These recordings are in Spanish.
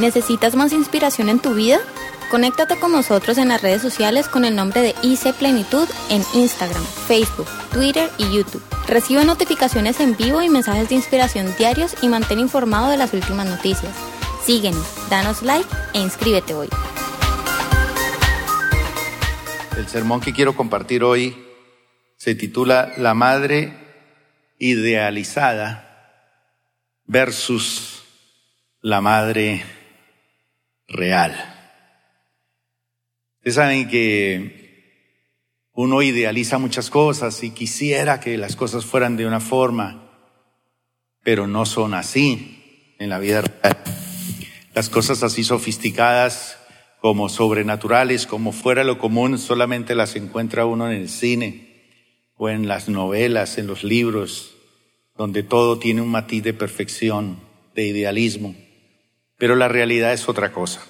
¿Necesitas más inspiración en tu vida? Conéctate con nosotros en las redes sociales con el nombre de IC Plenitud en Instagram, Facebook, Twitter y YouTube. Recibe notificaciones en vivo y mensajes de inspiración diarios y mantén informado de las últimas noticias. Síguenos, danos like e inscríbete hoy. El sermón que quiero compartir hoy se titula La madre idealizada versus la madre real. Ustedes saben que uno idealiza muchas cosas y quisiera que las cosas fueran de una forma, pero no son así en la vida real. Las cosas así sofisticadas como sobrenaturales, como fuera lo común, solamente las encuentra uno en el cine o en las novelas, en los libros, donde todo tiene un matiz de perfección, de idealismo. Pero la realidad es otra cosa.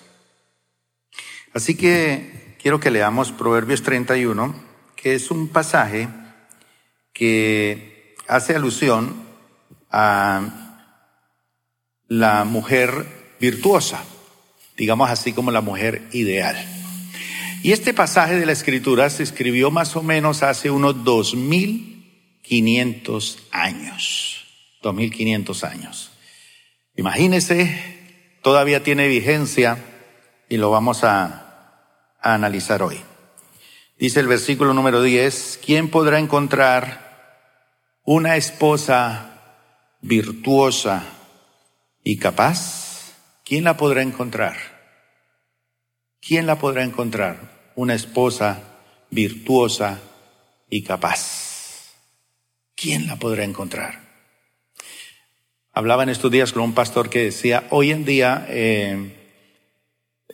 Así que quiero que leamos Proverbios 31, que es un pasaje que hace alusión a la mujer virtuosa, digamos así como la mujer ideal. Y este pasaje de la escritura se escribió más o menos hace unos 2500 años. 2500 años. Imagínese, todavía tiene vigencia y lo vamos a, analizar hoy. Dice el versículo número 10, ¿quién podrá encontrar una esposa virtuosa y capaz? ¿Quién la podrá encontrar? ¿Quién la podrá encontrar? Una esposa virtuosa y capaz. ¿Quién la podrá encontrar? Hablaba en estos días con un pastor que decía, hoy en día eh,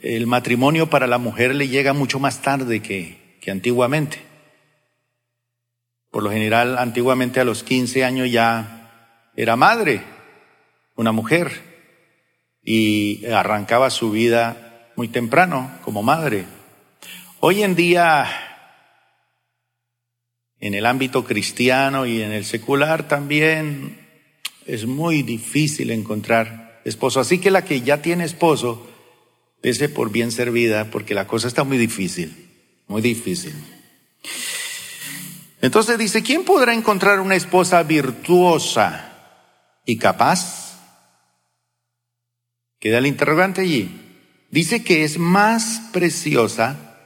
el matrimonio para la mujer le llega mucho más tarde que, que antiguamente. Por lo general, antiguamente a los 15 años ya era madre, una mujer, y arrancaba su vida muy temprano como madre. Hoy en día, en el ámbito cristiano y en el secular también, es muy difícil encontrar esposo. Así que la que ya tiene esposo, Dese por bien servida porque la cosa está muy difícil, muy difícil. Entonces dice, ¿quién podrá encontrar una esposa virtuosa y capaz? Queda el interrogante allí. Dice que es más preciosa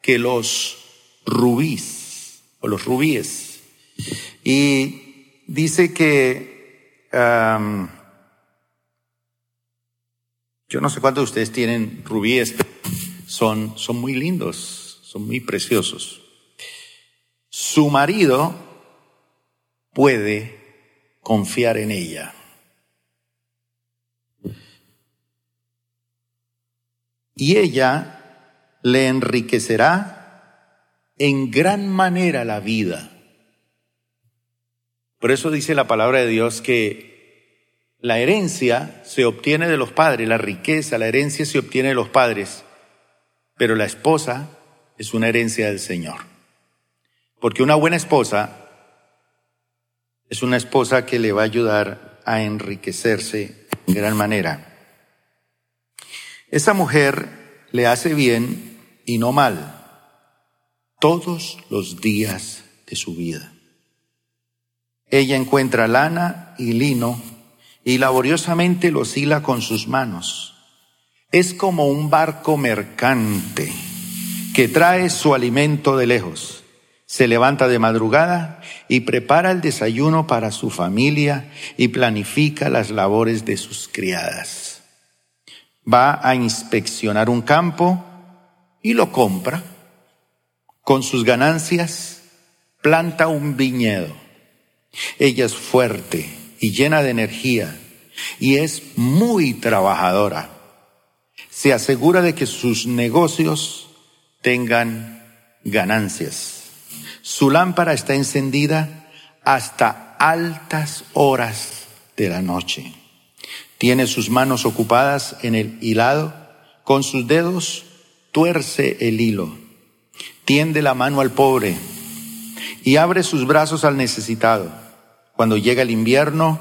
que los rubíes o los rubíes. Y dice que yo no sé cuántos de ustedes tienen rubíes, son, son muy lindos, son muy preciosos. Su marido puede confiar en ella. Y ella le enriquecerá en gran manera la vida. Por eso dice la palabra de Dios que la herencia se obtiene de los padres, la riqueza, la herencia se obtiene de los padres, pero la esposa es una herencia del Señor. Porque una buena esposa es una esposa que le va a ayudar a enriquecerse en gran manera. Esa mujer le hace bien y no mal todos los días de su vida. Ella encuentra lana y lino y laboriosamente los hila con sus manos. Es como un barco mercante que trae su alimento de lejos. Se levanta de madrugada y prepara el desayuno para su familia y planifica las labores de sus criadas. Va a inspeccionar un campo y lo compra. Con sus ganancias planta un viñedo. Ella es fuerte y llena de energía y es muy trabajadora. Se asegura de que sus negocios tengan ganancias. Su lámpara está encendida hasta altas horas de la noche. Tiene sus manos ocupadas en el hilado, con sus dedos tuerce el hilo, tiende la mano al pobre y abre sus brazos al necesitado cuando llega el invierno,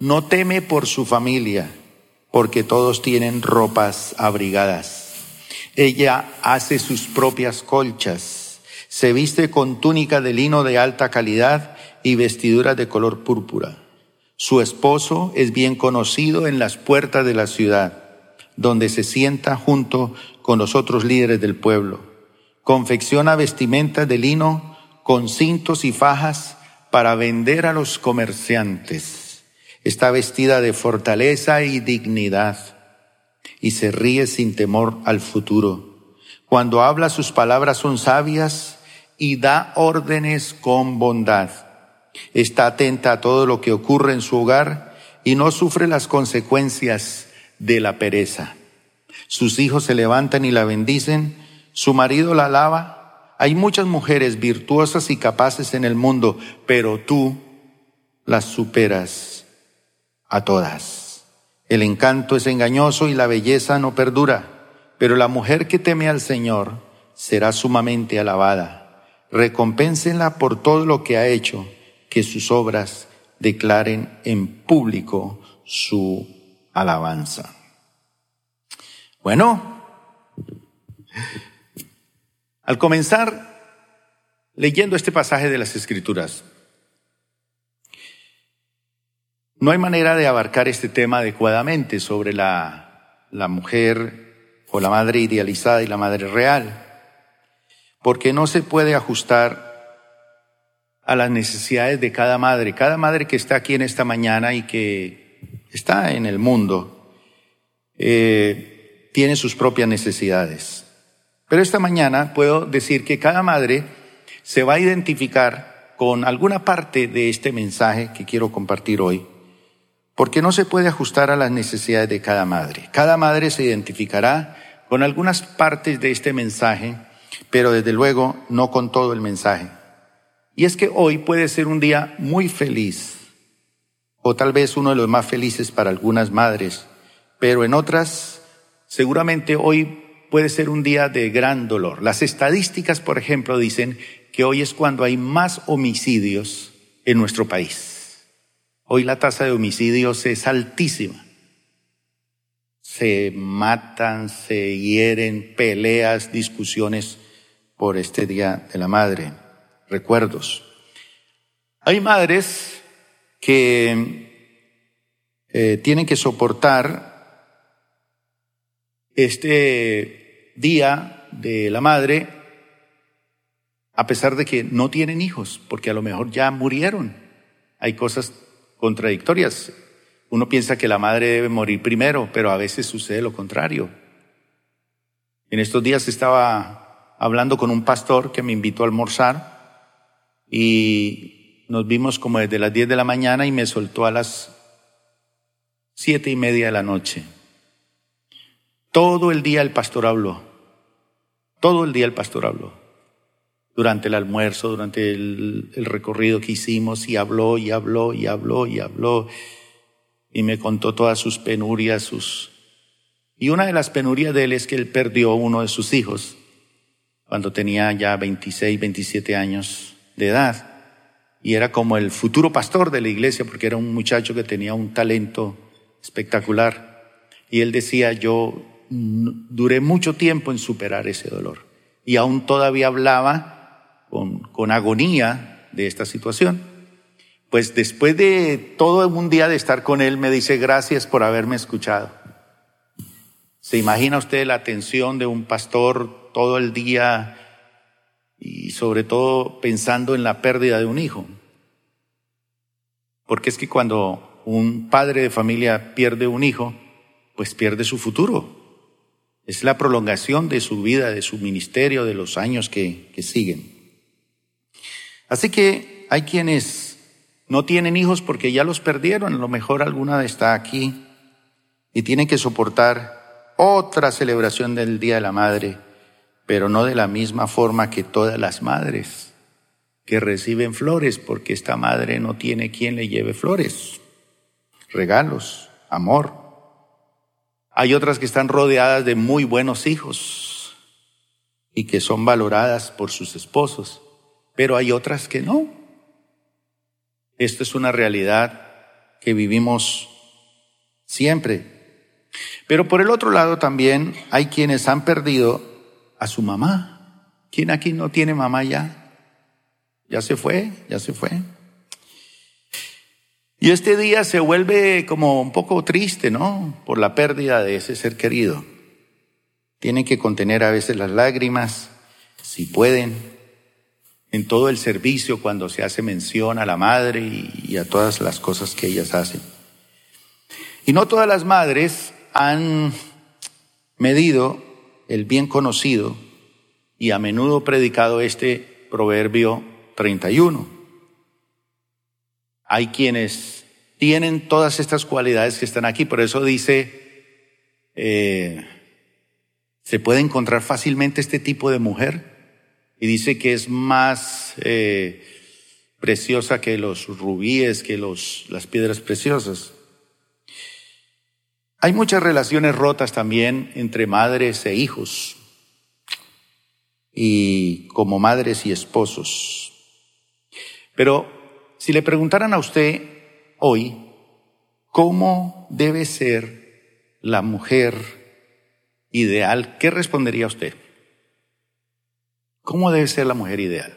no teme por su familia, porque todos tienen ropas abrigadas. Ella hace sus propias colchas, se viste con túnica de lino de alta calidad y vestiduras de color púrpura. Su esposo es bien conocido en las puertas de la ciudad, donde se sienta junto con los otros líderes del pueblo. Confecciona vestimentas de lino con cintos y fajas para vender a los comerciantes. Está vestida de fortaleza y dignidad y se ríe sin temor al futuro. Cuando habla sus palabras son sabias y da órdenes con bondad. Está atenta a todo lo que ocurre en su hogar y no sufre las consecuencias de la pereza. Sus hijos se levantan y la bendicen, su marido la alaba hay muchas mujeres virtuosas y capaces en el mundo, pero tú las superas a todas. El encanto es engañoso y la belleza no perdura, pero la mujer que teme al Señor será sumamente alabada. Recompénsenla por todo lo que ha hecho, que sus obras declaren en público su alabanza. Bueno, al comenzar leyendo este pasaje de las Escrituras, no hay manera de abarcar este tema adecuadamente sobre la, la mujer o la madre idealizada y la madre real, porque no se puede ajustar a las necesidades de cada madre. Cada madre que está aquí en esta mañana y que está en el mundo eh, tiene sus propias necesidades. Pero esta mañana puedo decir que cada madre se va a identificar con alguna parte de este mensaje que quiero compartir hoy, porque no se puede ajustar a las necesidades de cada madre. Cada madre se identificará con algunas partes de este mensaje, pero desde luego no con todo el mensaje. Y es que hoy puede ser un día muy feliz, o tal vez uno de los más felices para algunas madres, pero en otras, seguramente hoy puede ser un día de gran dolor. Las estadísticas, por ejemplo, dicen que hoy es cuando hay más homicidios en nuestro país. Hoy la tasa de homicidios es altísima. Se matan, se hieren, peleas, discusiones por este Día de la Madre, recuerdos. Hay madres que eh, tienen que soportar este día de la madre, a pesar de que no tienen hijos, porque a lo mejor ya murieron. Hay cosas contradictorias. Uno piensa que la madre debe morir primero, pero a veces sucede lo contrario. En estos días estaba hablando con un pastor que me invitó a almorzar y nos vimos como desde las 10 de la mañana y me soltó a las siete y media de la noche. Todo el día el pastor habló. Todo el día el pastor habló. Durante el almuerzo, durante el, recorrido que hicimos, y habló, y habló, y habló, y habló. Y me contó todas sus penurias, sus... Y una de las penurias de él es que él perdió uno de sus hijos cuando tenía ya 26, 27 años de edad. Y era como el futuro pastor de la iglesia porque era un muchacho que tenía un talento espectacular. Y él decía, yo duré mucho tiempo en superar ese dolor. Y aún todavía hablaba con, con agonía de esta situación. Pues después de todo un día de estar con él, me dice gracias por haberme escuchado. ¿Se imagina usted la atención de un pastor todo el día y sobre todo pensando en la pérdida de un hijo? Porque es que cuando un padre de familia pierde un hijo, pues pierde su futuro. Es la prolongación de su vida, de su ministerio, de los años que, que siguen. Así que hay quienes no tienen hijos porque ya los perdieron, a lo mejor alguna está aquí y tienen que soportar otra celebración del Día de la Madre, pero no de la misma forma que todas las madres que reciben flores, porque esta madre no tiene quien le lleve flores, regalos, amor. Hay otras que están rodeadas de muy buenos hijos y que son valoradas por sus esposos, pero hay otras que no. Esto es una realidad que vivimos siempre. Pero por el otro lado también hay quienes han perdido a su mamá. ¿Quién aquí no tiene mamá ya? Ya se fue, ya se fue. Y este día se vuelve como un poco triste, ¿no? Por la pérdida de ese ser querido. Tienen que contener a veces las lágrimas, si pueden, en todo el servicio cuando se hace mención a la madre y, a todas las cosas que ellas hacen. Y no todas las madres han medido el bien conocido y a menudo predicado este proverbio 31. Hay quienes tienen todas estas cualidades que están aquí, por eso dice, eh, se puede encontrar fácilmente este tipo de mujer y dice que es más eh, preciosa que los rubíes, que los, las piedras preciosas. Hay muchas relaciones rotas también entre madres e hijos y como madres y esposos. Pero si le preguntaran a usted hoy cómo debe ser la mujer ideal, ¿qué respondería usted? ¿Cómo debe ser la mujer ideal?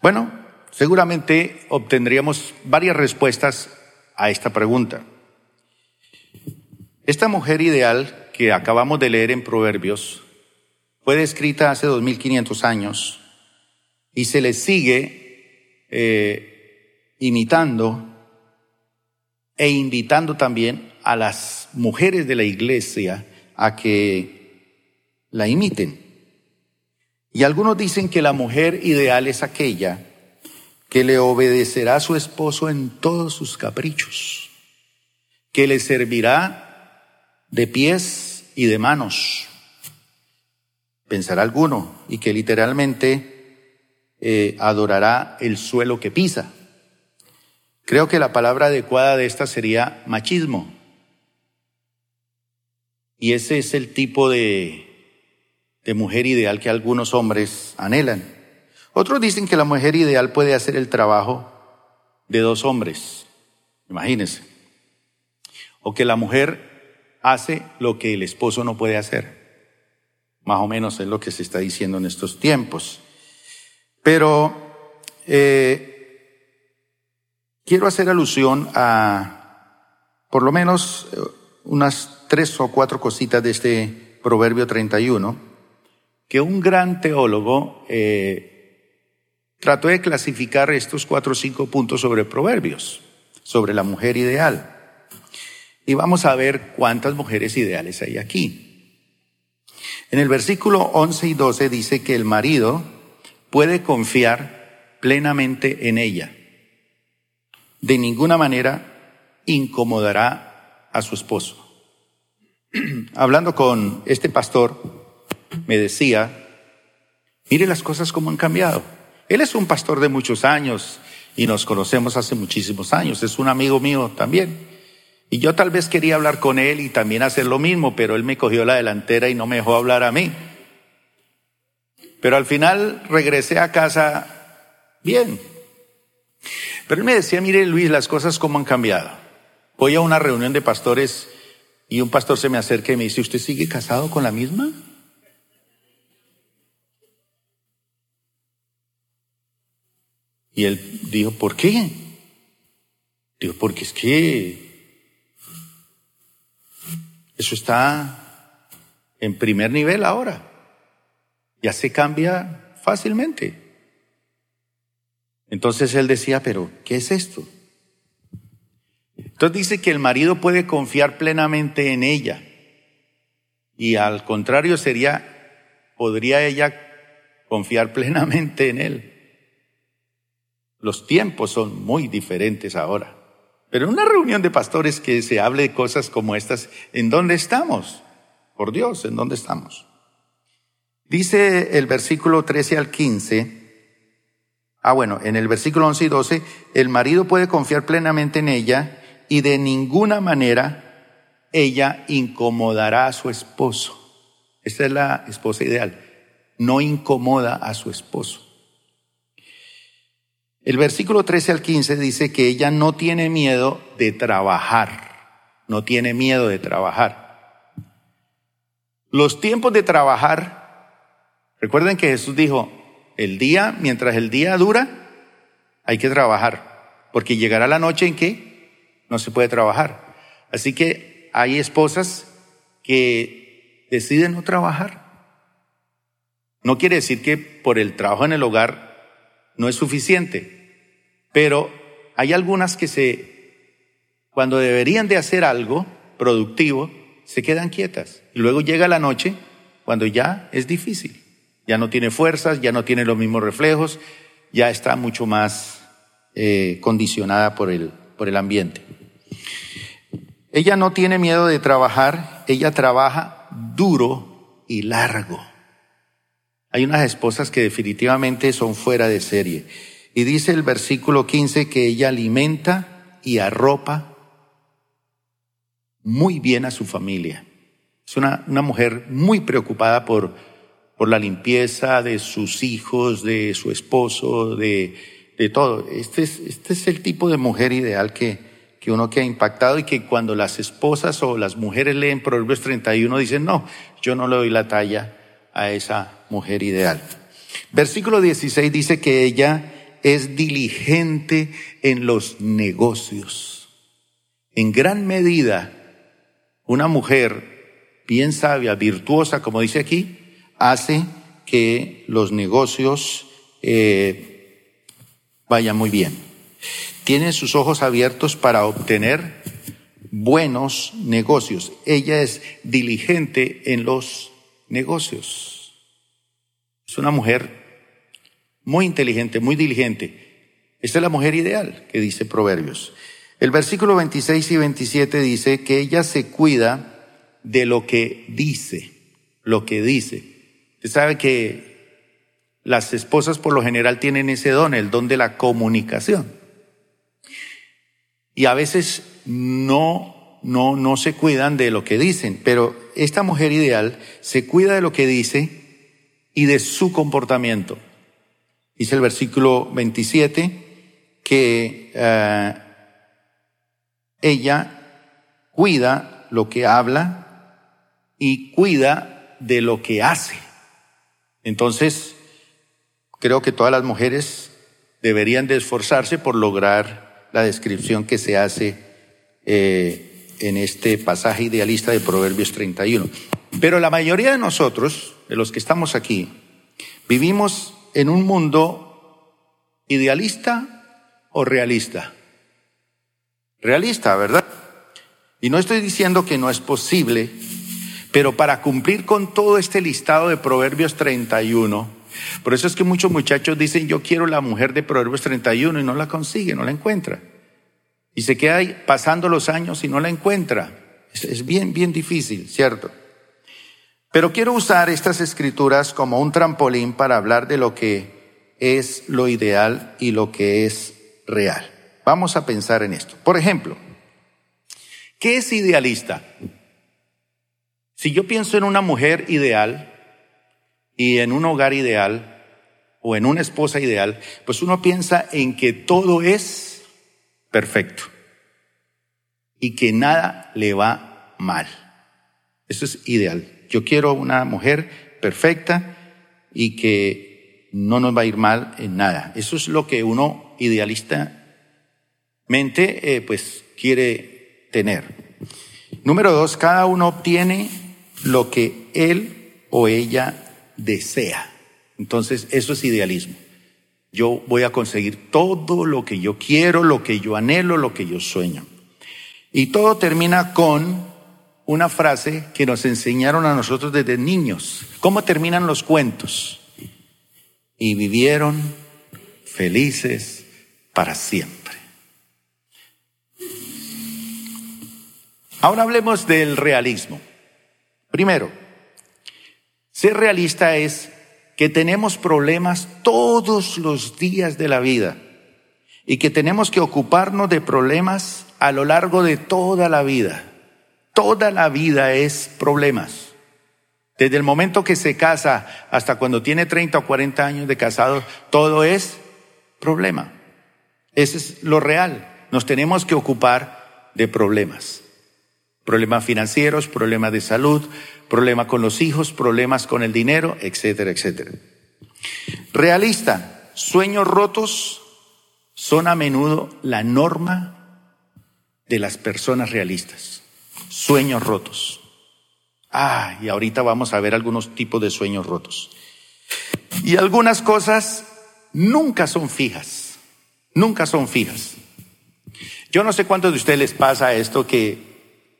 Bueno, seguramente obtendríamos varias respuestas a esta pregunta. Esta mujer ideal que acabamos de leer en Proverbios fue descrita hace 2500 años y se le sigue eh, imitando e invitando también a las mujeres de la iglesia a que la imiten. Y algunos dicen que la mujer ideal es aquella que le obedecerá a su esposo en todos sus caprichos, que le servirá de pies y de manos, pensará alguno, y que literalmente eh, adorará el suelo que pisa. Creo que la palabra adecuada de esta sería machismo. Y ese es el tipo de, de mujer ideal que algunos hombres anhelan. Otros dicen que la mujer ideal puede hacer el trabajo de dos hombres. Imagínense. O que la mujer hace lo que el esposo no puede hacer. Más o menos es lo que se está diciendo en estos tiempos. Pero eh, quiero hacer alusión a por lo menos eh, unas tres o cuatro cositas de este Proverbio 31, que un gran teólogo eh, trató de clasificar estos cuatro o cinco puntos sobre Proverbios, sobre la mujer ideal. Y vamos a ver cuántas mujeres ideales hay aquí. En el versículo 11 y 12 dice que el marido puede confiar plenamente en ella. De ninguna manera incomodará a su esposo. Hablando con este pastor, me decía, mire las cosas como han cambiado. Él es un pastor de muchos años y nos conocemos hace muchísimos años, es un amigo mío también. Y yo tal vez quería hablar con él y también hacer lo mismo, pero él me cogió la delantera y no me dejó hablar a mí. Pero al final regresé a casa bien. Pero él me decía, mire Luis, las cosas como han cambiado. Voy a una reunión de pastores y un pastor se me acerca y me dice, ¿usted sigue casado con la misma? Y él dijo, ¿por qué? Dijo, porque es que eso está en primer nivel ahora ya se cambia fácilmente. Entonces él decía, pero ¿qué es esto? Entonces dice que el marido puede confiar plenamente en ella. Y al contrario sería, podría ella confiar plenamente en él. Los tiempos son muy diferentes ahora. Pero en una reunión de pastores que se hable de cosas como estas, ¿en dónde estamos? Por Dios, ¿en dónde estamos? Dice el versículo 13 al 15, ah bueno, en el versículo 11 y 12, el marido puede confiar plenamente en ella y de ninguna manera ella incomodará a su esposo. Esta es la esposa ideal. No incomoda a su esposo. El versículo 13 al 15 dice que ella no tiene miedo de trabajar. no tiene miedo de trabajar. Los tiempos de trabajar, recuerden que Jesús dijo, el día, mientras el día dura, hay que trabajar, porque llegará la noche en que no se puede trabajar. Así que hay esposas que deciden no trabajar. No quiere decir que por el trabajo en el hogar no es suficiente, pero hay algunas que se, cuando deberían de hacer algo productivo, se quedan quietas. Y luego llega la noche cuando ya es difícil. Ya no tiene fuerzas, ya no tiene los mismos reflejos, ya está mucho más eh, condicionada por el, por el ambiente. Ella no tiene miedo de trabajar, ella trabaja duro y largo. Hay unas esposas que definitivamente son fuera de serie. Y dice el versículo 15 que ella alimenta y arropa muy bien a su familia. Es una, una mujer muy preocupada por, por la limpieza de sus hijos, de su esposo, de, de todo. Este es, este es el tipo de mujer ideal que, que uno queda impactado y que cuando las esposas o las mujeres leen Proverbios 31 dicen, no, yo no le doy la talla a esa mujer ideal. Versículo 16 dice que ella es diligente en los negocios. En gran medida, una mujer bien sabia, virtuosa, como dice aquí, hace que los negocios eh, vayan muy bien. Tiene sus ojos abiertos para obtener buenos negocios. Ella es diligente en los negocios. Es una mujer muy inteligente, muy diligente. Esta es la mujer ideal que dice Proverbios. El versículo 26 y 27 dice que ella se cuida de lo que dice, lo que dice. Usted sabe que las esposas por lo general tienen ese don, el don de la comunicación. Y a veces no, no, no se cuidan de lo que dicen, pero esta mujer ideal se cuida de lo que dice y de su comportamiento. Dice el versículo 27 que eh, ella cuida lo que habla y cuida de lo que hace. Entonces, creo que todas las mujeres deberían de esforzarse por lograr la descripción que se hace eh, en este pasaje idealista de Proverbios 31. Pero la mayoría de nosotros, de los que estamos aquí, vivimos en un mundo idealista o realista. Realista, ¿verdad? Y no estoy diciendo que no es posible, pero para cumplir con todo este listado de Proverbios 31, por eso es que muchos muchachos dicen, yo quiero la mujer de Proverbios 31 y no la consigue, no la encuentra. Y se queda ahí pasando los años y no la encuentra. Es, bien, bien difícil, ¿cierto? Pero quiero usar estas escrituras como un trampolín para hablar de lo que es lo ideal y lo que es real. Vamos a pensar en esto. Por ejemplo, ¿qué es idealista? Si yo pienso en una mujer ideal y en un hogar ideal o en una esposa ideal, pues uno piensa en que todo es perfecto y que nada le va mal. Eso es ideal. Yo quiero una mujer perfecta y que no nos va a ir mal en nada. Eso es lo que uno idealistamente eh, pues quiere tener. Número dos, cada uno obtiene lo que él o ella desea. Entonces, eso es idealismo. Yo voy a conseguir todo lo que yo quiero, lo que yo anhelo, lo que yo sueño. Y todo termina con una frase que nos enseñaron a nosotros desde niños. ¿Cómo terminan los cuentos? Y vivieron felices para siempre. Ahora hablemos del realismo. Primero, ser realista es que tenemos problemas todos los días de la vida y que tenemos que ocuparnos de problemas a lo largo de toda la vida. Toda la vida es problemas. Desde el momento que se casa hasta cuando tiene 30 o 40 años de casado, todo es problema. Ese es lo real. Nos tenemos que ocupar de problemas. Problemas financieros, problemas de salud, problemas con los hijos, problemas con el dinero, etcétera, etcétera. Realista, sueños rotos son a menudo la norma de las personas realistas. Sueños rotos. Ah, y ahorita vamos a ver algunos tipos de sueños rotos. Y algunas cosas nunca son fijas, nunca son fijas. Yo no sé cuántos de ustedes les pasa esto que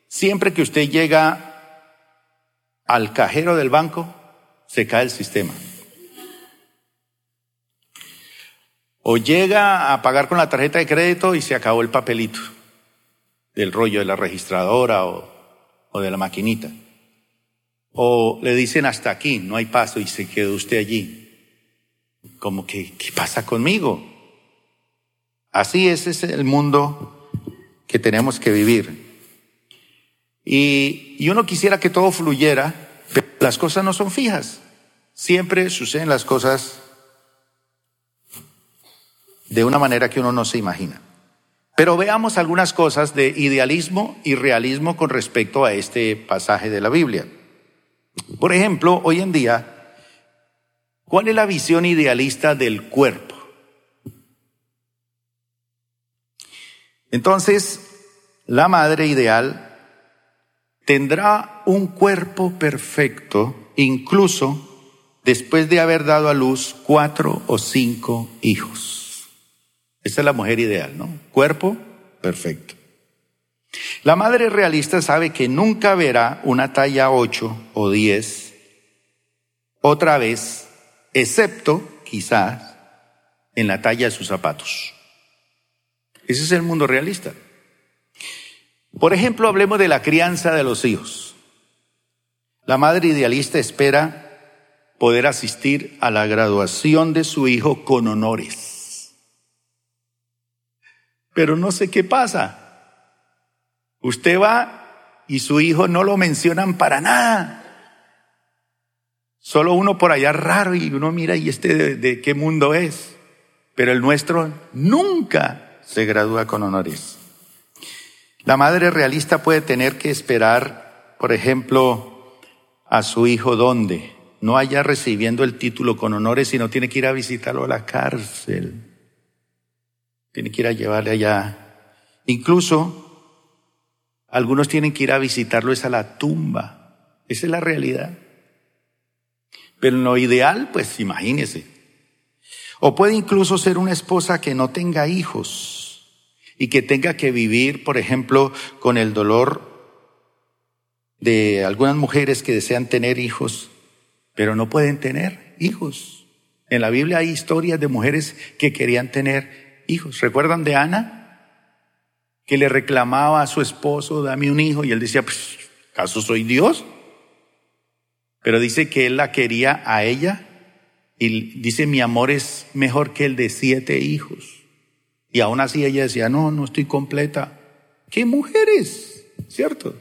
siempre que usted llega al cajero del banco, se cae el sistema. O llega a pagar con la tarjeta de crédito y se acabó el papelito del rollo de la registradora o, o de la maquinita. O le dicen hasta aquí, no hay paso y se quedó usted allí. Como que, ¿qué pasa conmigo? Así ese es el mundo que tenemos que vivir. Y, uno quisiera que todo fluyera, pero las cosas no son fijas. Siempre suceden las cosas de una manera que uno no se imagina. Pero veamos algunas cosas de idealismo y realismo con respecto a este pasaje de la Biblia. Por ejemplo, hoy en día, ¿cuál es la visión idealista del cuerpo? Entonces, la madre ideal tendrá un cuerpo perfecto incluso después de haber dado a luz cuatro o cinco hijos. Esa es la mujer ideal, ¿no? Cuerpo perfecto. La madre realista sabe que nunca verá una talla 8 o 10 otra vez, excepto quizás en la talla de sus zapatos. Ese es el mundo realista. Por ejemplo, hablemos de la crianza de los hijos. La madre idealista espera poder asistir a la graduación de su hijo con honores. Pero no sé qué pasa. Usted va y su hijo no lo mencionan para nada. Solo uno por allá raro y uno mira y este de, qué mundo es. Pero el nuestro nunca se gradúa con honores. La madre realista puede tener que esperar, por ejemplo, a su hijo donde no haya recibiendo el título con honores, sino tiene que ir a visitarlo a la cárcel. Tiene que ir a llevarle allá. Incluso algunos tienen que ir a visitarlo es a la tumba. Esa es la realidad. Pero en lo ideal, pues imagínese. O puede incluso ser una esposa que no tenga hijos y que tenga que vivir, por ejemplo, con el dolor de algunas mujeres que desean tener hijos, pero no pueden tener hijos. En la Biblia hay historias de mujeres que querían tener hijos. ¿Recuerdan de Ana? que le reclamaba a su esposo, dame un hijo, y él decía, pues, ¿acaso soy Dios? Pero dice que él la quería a ella y dice, mi amor es mejor que el de siete hijos. Y aún así ella decía, no, no estoy completa. ¿Qué mujeres? ¿Cierto?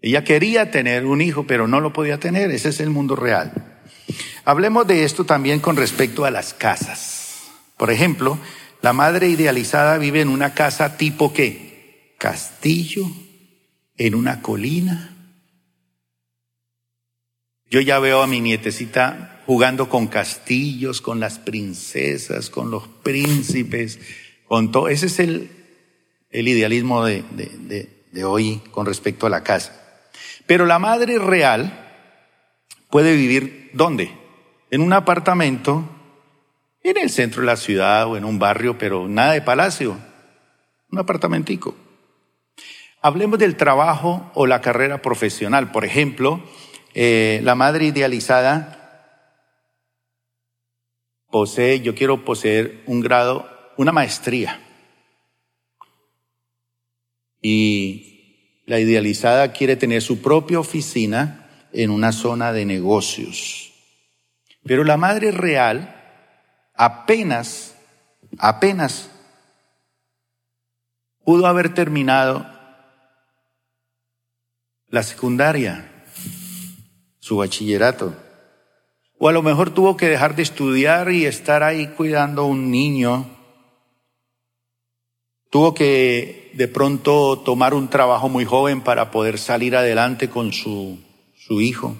Ella quería tener un hijo, pero no lo podía tener. Ese es el mundo real. Hablemos de esto también con respecto a las casas. Por ejemplo, la madre idealizada vive en una casa tipo qué? Castillo, en una colina. Yo ya veo a mi nietecita jugando con castillos, con las princesas, con los príncipes, con todo. Ese es el, el idealismo de, de, hoy con respecto a la casa. Pero la madre real puede vivir ¿dónde? En un apartamento en el centro de la ciudad o en un barrio, pero nada de palacio, un apartamentico. Hablemos del trabajo o la carrera profesional. Por ejemplo, eh, la madre idealizada posee, yo quiero poseer un grado, una maestría. Y la idealizada quiere tener su propia oficina en una zona de negocios. Pero la madre real apenas, apenas pudo haber terminado la secundaria, su bachillerato. O a lo mejor tuvo que dejar de estudiar y estar ahí cuidando a un niño. Tuvo que de pronto tomar un trabajo muy joven para poder salir adelante con su, su hijo.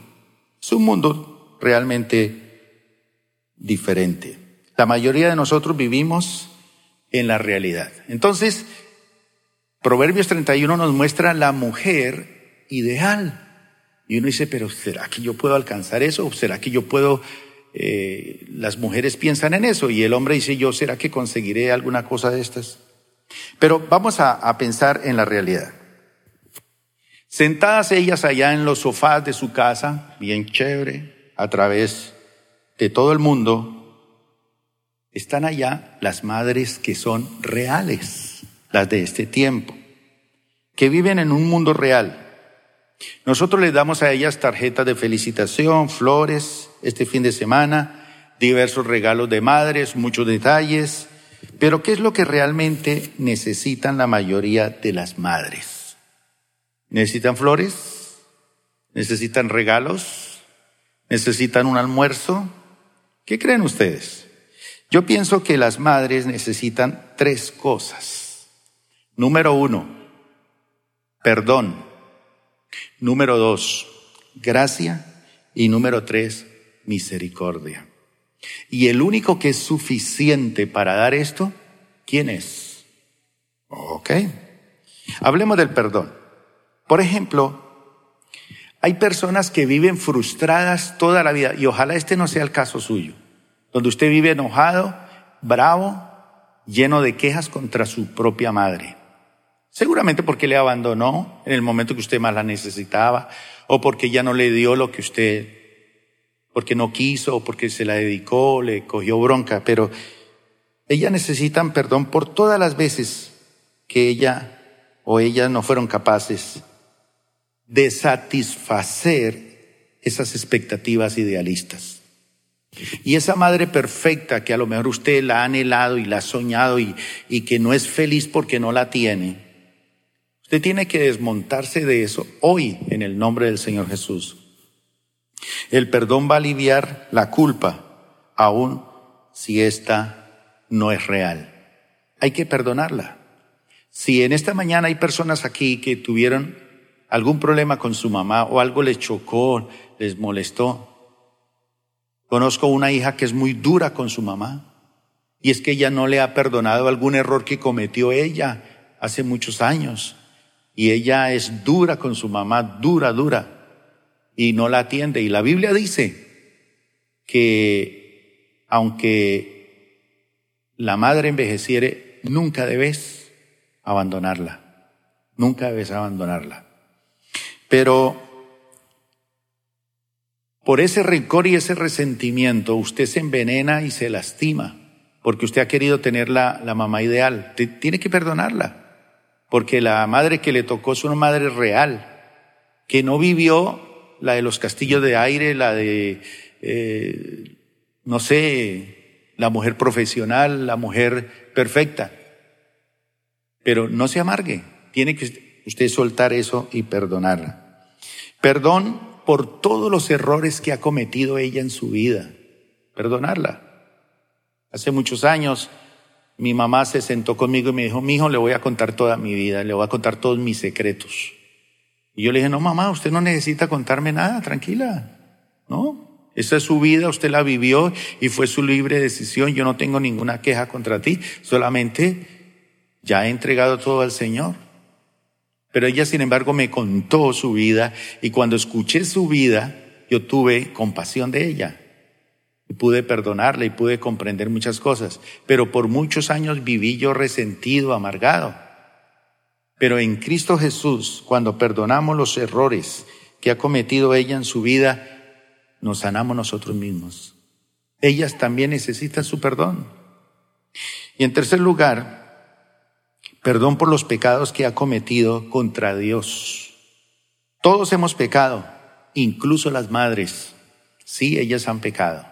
Es un mundo realmente diferente. La mayoría de nosotros vivimos en la realidad. Entonces, Proverbios 31 nos muestra la mujer ideal. Y uno dice, pero ¿será que yo puedo alcanzar eso? ¿Será que yo puedo... Eh, las mujeres piensan en eso y el hombre dice, yo, ¿será que conseguiré alguna cosa de estas? Pero vamos a, a pensar en la realidad. Sentadas ellas allá en los sofás de su casa, bien chévere, a través de todo el mundo, están allá las madres que son reales, las de este tiempo, que viven en un mundo real. Nosotros les damos a ellas tarjetas de felicitación, flores, este fin de semana, diversos regalos de madres, muchos detalles, pero ¿qué es lo que realmente necesitan la mayoría de las madres? ¿Necesitan flores? ¿Necesitan regalos? ¿Necesitan un almuerzo? ¿Qué creen ustedes? Yo pienso que las madres necesitan tres cosas. Número uno, perdón. Número dos, gracia. Y número tres, misericordia. Y el único que es suficiente para dar esto, ¿quién es? Ok. Hablemos del perdón. Por ejemplo, hay personas que viven frustradas toda la vida y ojalá este no sea el caso suyo, donde usted vive enojado, bravo, lleno de quejas contra su propia madre. Seguramente porque le abandonó en el momento que usted más la necesitaba o porque ya no le dio lo que usted porque no quiso, o porque se la dedicó, le cogió bronca, pero ellas necesitan perdón por todas las veces que ella o ellas no fueron capaces de satisfacer esas expectativas idealistas. Y esa madre perfecta que a lo mejor usted la ha anhelado y la ha soñado y, y que no es feliz porque no la tiene, tiene que desmontarse de eso hoy en el nombre del Señor Jesús. El perdón va a aliviar la culpa, aun si esta no es real. Hay que perdonarla. Si en esta mañana hay personas aquí que tuvieron algún problema con su mamá o algo les chocó, les molestó, conozco una hija que es muy dura con su mamá y es que ella no le ha perdonado algún error que cometió ella hace muchos años y ella es dura con su mamá, dura, dura y no la atiende. Y la Biblia dice que aunque la madre envejeciere, nunca debes abandonarla. Nunca debes abandonarla. Pero por ese rencor y ese resentimiento usted se envenena y se lastima porque usted ha querido tener la, la mamá ideal. Tiene que perdonarla porque la madre que le tocó es una madre real, que no vivió la de los castillos de aire, la de, eh, no sé, la mujer profesional, la mujer perfecta. Pero no se amargue, tiene que usted soltar eso y perdonarla. Perdón por todos los errores que ha cometido ella en su vida, perdonarla. Hace muchos años mi mamá se sentó conmigo y me dijo, mi hijo, le voy a contar toda mi vida, le voy a contar todos mis secretos. Y yo le dije, no, mamá, usted no necesita contarme nada, tranquila. No, esa es su vida, usted la vivió y fue su libre decisión. Yo no tengo ninguna queja contra ti, solamente ya he entregado todo al Señor. Pero ella, sin embargo, me contó su vida y cuando escuché su vida, yo tuve compasión de ella. Pude perdonarle y pude comprender muchas cosas. Pero por muchos años viví yo resentido, amargado. Pero en Cristo Jesús, cuando perdonamos los errores que ha cometido ella en su vida, nos sanamos nosotros mismos. Ellas también necesitan su perdón. Y en tercer lugar, perdón por los pecados que ha cometido contra Dios. Todos hemos pecado, incluso las madres. Sí, ellas han pecado.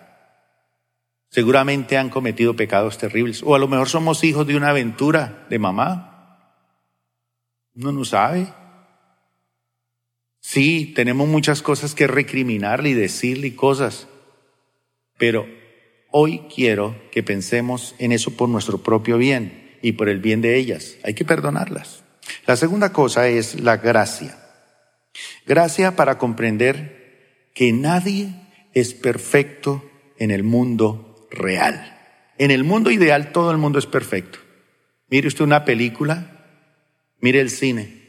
Seguramente han cometido pecados terribles. O a lo mejor somos hijos de una aventura de mamá uno no sabe. Sí, tenemos muchas cosas que recriminarle y decirle cosas, pero hoy quiero que pensemos en eso por nuestro propio bien y por el bien de ellas. Hay que perdonarlas. La segunda cosa es la gracia. Gracia para comprender que nadie es perfecto en el mundo real. En el mundo ideal todo el mundo es perfecto. Mire usted una película, mire el cine.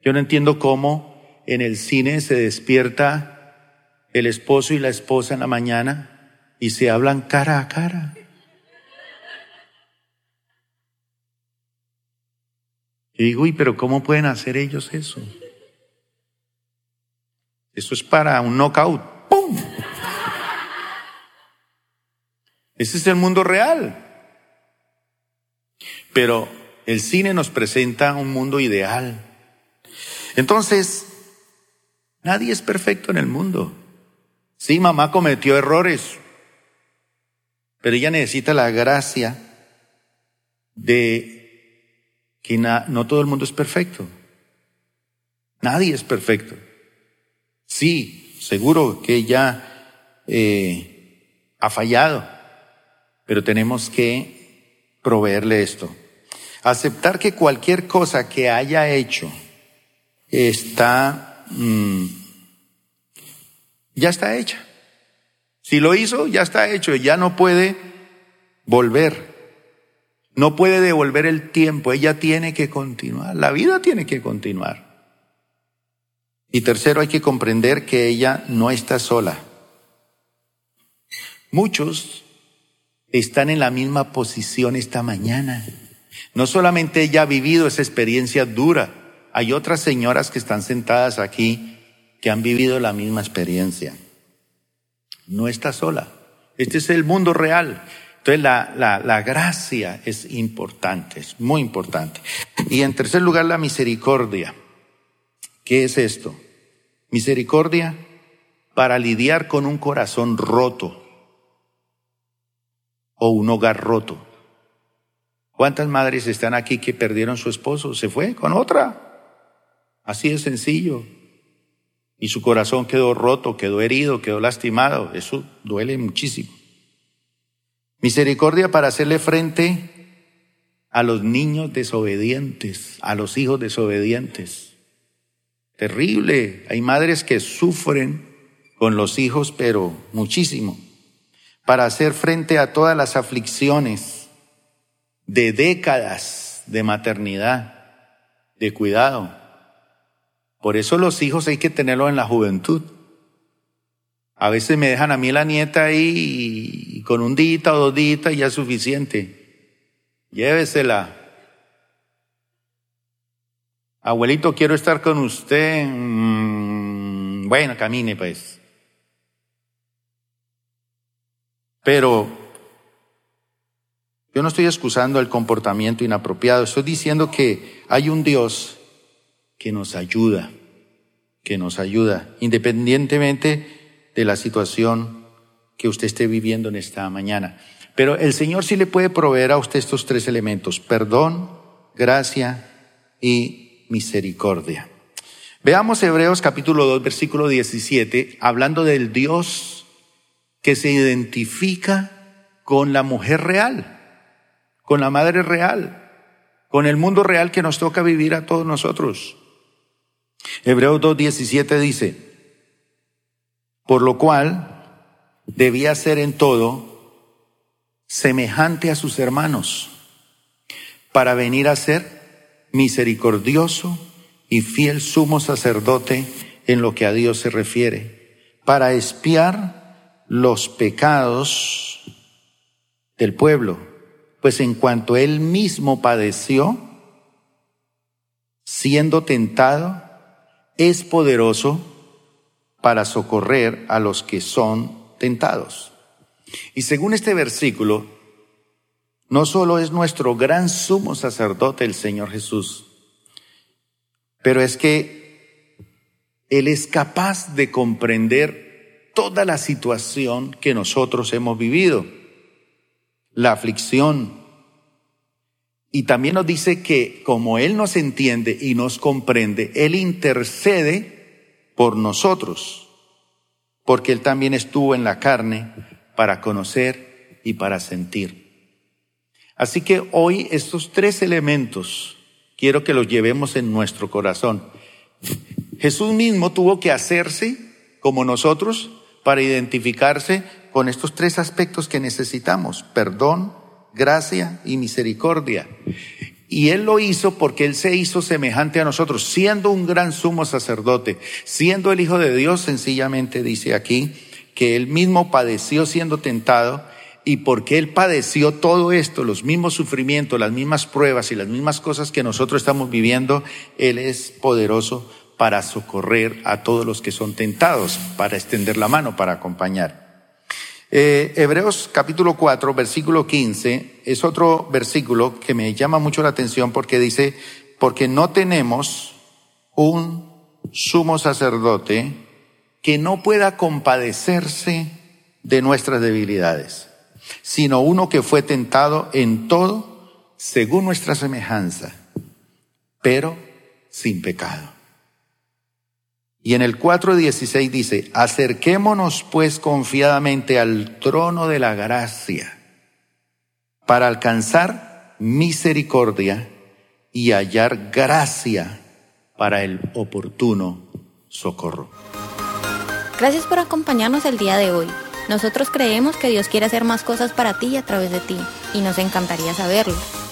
Yo no entiendo cómo en el cine se despierta el esposo y la esposa en la mañana y se hablan cara a cara. Y digo, uy, pero ¿cómo pueden hacer ellos eso? Eso es para un knockout. ¡Pum! Ese es el mundo real. Pero el cine nos presenta un mundo ideal. Entonces, nadie es perfecto en el mundo. Sí, mamá cometió errores, pero ella necesita la gracia de que no todo el mundo es perfecto. Nadie es perfecto. Sí, seguro que ella eh, ha fallado, pero tenemos que proveerle esto. Aceptar que cualquier cosa que haya hecho está, mm, ya está hecha. Si lo hizo, ya está hecho, ya no puede volver. No puede devolver el tiempo, ella tiene que continuar, la vida tiene que continuar. Y tercero, hay que comprender que ella no está sola. Muchos están en la misma posición esta mañana. No solamente ella ha vivido esa experiencia dura, hay otras señoras que están sentadas aquí que han vivido la misma experiencia. No está sola. Este es el mundo real. Entonces la, la, la, gracia es importante, es muy importante. Y en tercer lugar, la misericordia. ¿Qué es esto? Misericordia para lidiar con un corazón roto o un hogar roto. ¿Cuántas madres están aquí que perdieron su esposo? Se fue con otra. Así de sencillo. Y su corazón quedó roto, quedó herido, quedó lastimado. Eso duele muchísimo. Misericordia para hacerle frente a los niños desobedientes, a los hijos desobedientes. Terrible. Hay madres que sufren con los hijos, pero muchísimo. Para hacer frente a todas las aflicciones de décadas de maternidad, de cuidado. Por eso los hijos hay que tenerlos en la juventud. A veces me dejan a mí la nieta ahí y con un día o dos días ya es suficiente. Llévesela. Abuelito, quiero estar con usted. Mm, bueno, camine pues. Pero yo no estoy excusando el comportamiento inapropiado, estoy diciendo que hay un Dios que nos ayuda, que nos ayuda, independientemente de la situación que usted esté viviendo en esta mañana. Pero el Señor sí le puede proveer a usted estos tres elementos, perdón, gracia y misericordia. Veamos Hebreos capítulo 2, versículo 17, hablando del Dios que se identifica con la mujer real, con la madre real, con el mundo real que nos toca vivir a todos nosotros. Hebreos 2, 17 dice, por lo cual debía ser en todo semejante a sus hermanos, para venir a ser misericordioso y fiel sumo sacerdote en lo que a Dios se refiere, para espiar los pecados del pueblo, pues en cuanto él mismo padeció, siendo tentado, es poderoso para socorrer a los que son tentados. Y según este versículo, no solo es nuestro gran sumo sacerdote el Señor Jesús, pero es que Él es capaz de comprender toda la situación que nosotros hemos vivido, la aflicción. Y también nos dice que como Él nos entiende y nos comprende, Él intercede por nosotros, porque Él también estuvo en la carne para conocer y para sentir. Así que hoy estos tres elementos quiero que los llevemos en nuestro corazón. Jesús mismo tuvo que hacerse como nosotros para identificarse con estos tres aspectos que necesitamos, perdón, gracia y misericordia. Y Él lo hizo porque Él se hizo semejante a nosotros, siendo un gran sumo sacerdote, siendo el Hijo de Dios, sencillamente dice aquí, que Él mismo padeció siendo tentado y porque Él padeció todo esto, los mismos sufrimientos, las mismas pruebas y las mismas cosas que nosotros estamos viviendo, Él es poderoso para socorrer a todos los que son tentados, para extender la mano, para acompañar. Eh, Hebreos capítulo 4, versículo 15, es otro versículo que me llama mucho la atención porque dice, porque no tenemos un sumo sacerdote que no pueda compadecerse de nuestras debilidades, sino uno que fue tentado en todo según nuestra semejanza, pero sin pecado. Y en el 4.16 dice, acerquémonos pues confiadamente al trono de la gracia para alcanzar misericordia y hallar gracia para el oportuno socorro. Gracias por acompañarnos el día de hoy. Nosotros creemos que Dios quiere hacer más cosas para ti a través de ti y nos encantaría saberlo.